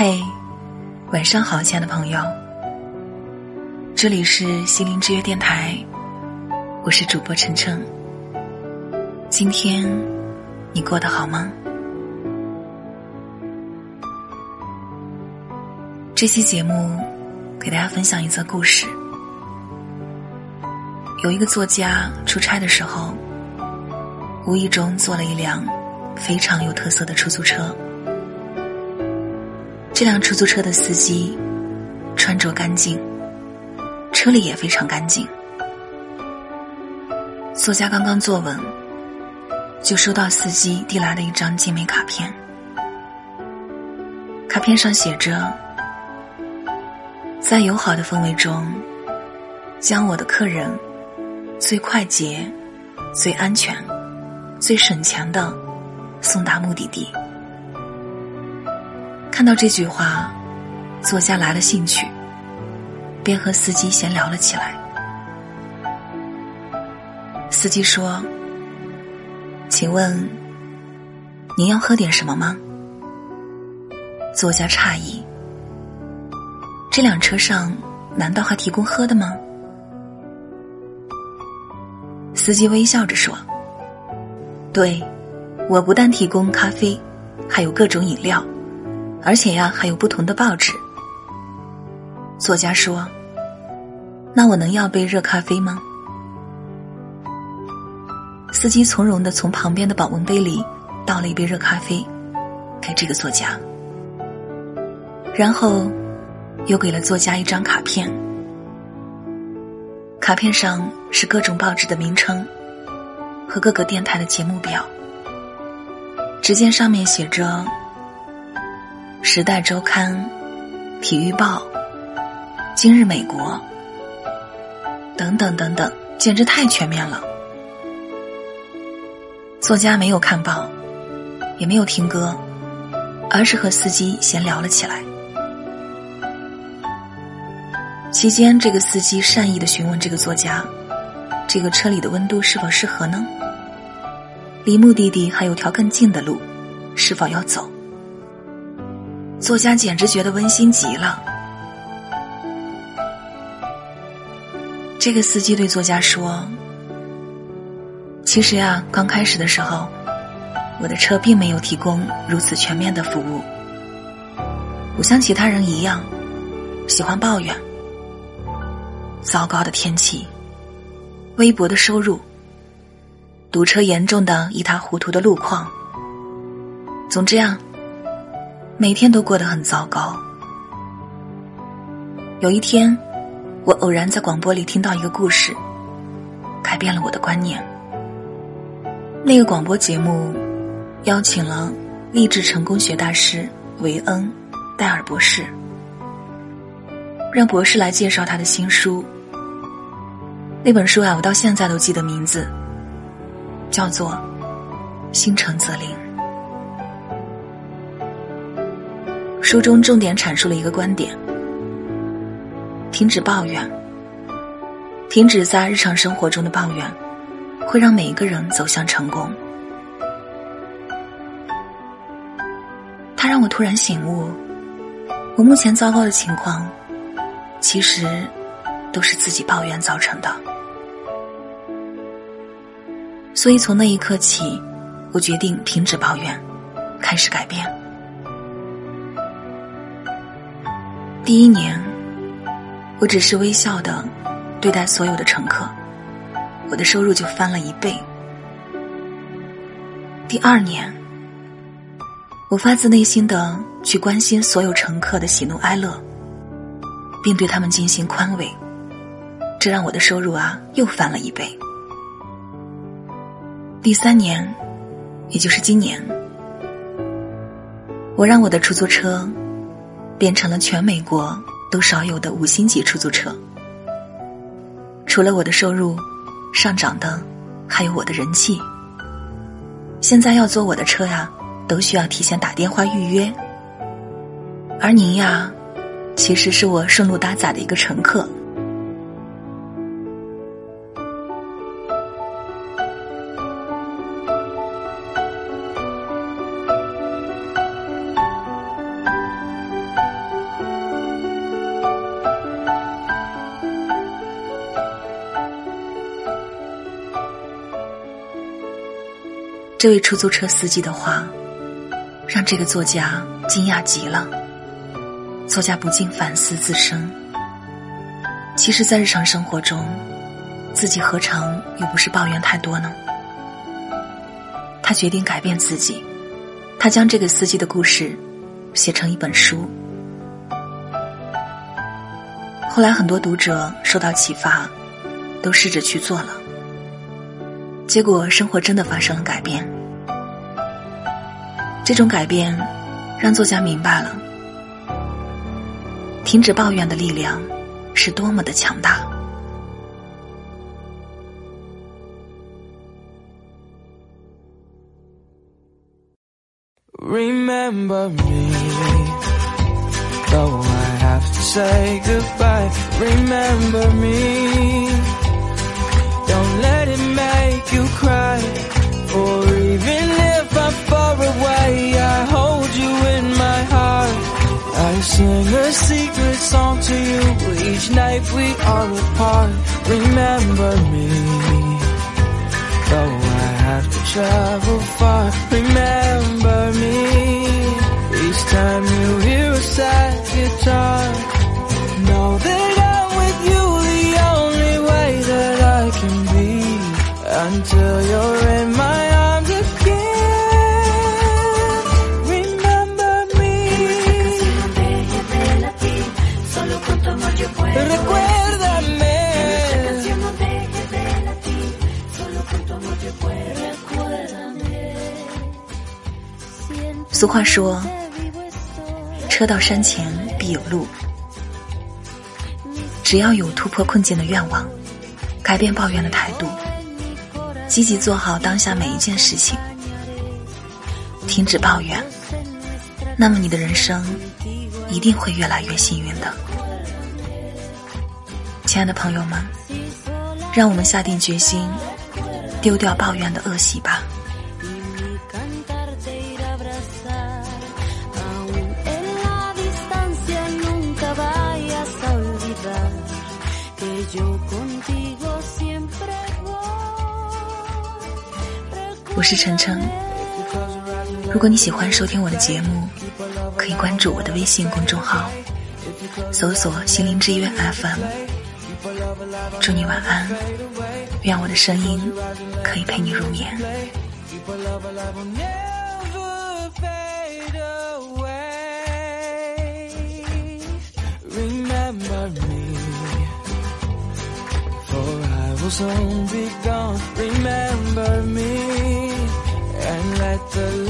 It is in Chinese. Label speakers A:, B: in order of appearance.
A: 嘿，晚上好，亲爱的朋友。这里是心灵之约电台，我是主播晨晨。今天你过得好吗？这期节目给大家分享一则故事。有一个作家出差的时候，无意中坐了一辆非常有特色的出租车。这辆出租车的司机穿着干净，车里也非常干净。作家刚刚坐稳，就收到司机递来的一张精美卡片。卡片上写着：“在友好的氛围中，将我的客人最快捷、最安全、最省钱的送达目的地。”看到这句话，作家来了兴趣，便和司机闲聊了起来。司机说：“请问，您要喝点什么吗？”作家诧异：“这辆车上难道还提供喝的吗？”司机微笑着说：“对，我不但提供咖啡，还有各种饮料。”而且呀，还有不同的报纸。作家说：“那我能要杯热咖啡吗？”司机从容的从旁边的保温杯里倒了一杯热咖啡，给这个作家，然后又给了作家一张卡片。卡片上是各种报纸的名称和各个电台的节目表。只见上面写着。《时代周刊》《体育报》《今日美国》等等等等，简直太全面了。作家没有看报，也没有听歌，而是和司机闲聊了起来。期间，这个司机善意的询问这个作家：“这个车里的温度是否适合呢？离目的地还有条更近的路，是否要走？”作家简直觉得温馨极了。这个司机对作家说：“其实呀，刚开始的时候，我的车并没有提供如此全面的服务。我像其他人一样，喜欢抱怨糟糕的天气、微薄的收入、堵车严重的一塌糊涂的路况。总之呀。”每天都过得很糟糕。有一天，我偶然在广播里听到一个故事，改变了我的观念。那个广播节目邀请了励志成功学大师韦恩·戴尔博士，让博士来介绍他的新书。那本书啊，我到现在都记得名字，叫做《心诚则灵》。书中重点阐述了一个观点：停止抱怨，停止在日常生活中的抱怨，会让每一个人走向成功。他让我突然醒悟，我目前糟糕的情况，其实都是自己抱怨造成的。所以从那一刻起，我决定停止抱怨，开始改变。第一年，我只是微笑的对待所有的乘客，我的收入就翻了一倍。第二年，我发自内心的去关心所有乘客的喜怒哀乐，并对他们进行宽慰，这让我的收入啊又翻了一倍。第三年，也就是今年，我让我的出租车。变成了全美国都少有的五星级出租车。除了我的收入上涨的，还有我的人气。现在要坐我的车呀，都需要提前打电话预约。而您呀，其实是我顺路搭载的一个乘客。
B: 这位出租车司机的话，让这个作家惊讶极了。作家不禁反思自身。其实，在日常生活中，自己何尝又不是抱怨太多呢？他决定改变自己，他将这个司机的故事写成一本书。后来，很多读者受到启发，都试着去做了。结果，生活真的发生了改变。这种改变，让作家明白了，停止抱怨的力量是多么的强大。Remember me, though I have to say goodbye. Remember me, let it make you cry. Or even if I'm far away, I hold you in my heart. I sing a secret song to you each night we are apart. Remember me, though I have to travel far. Remember me, each time you hear a sad guitar. 俗话说：“车到山前必有路。”只要有突破困境的愿望，改变抱怨的态度，积极做好当下每一件事情，停止抱怨，那么你的人生一定会越来越幸运的。亲爱的朋友们，让我们下定决心，丢掉抱怨的恶习吧。我是晨晨。如果你喜欢收听我的节目，可以关注我的微信公众号，搜索心灵之约 FM。祝你晚安，愿我的声音可以陪你入眠。
C: Remember me。the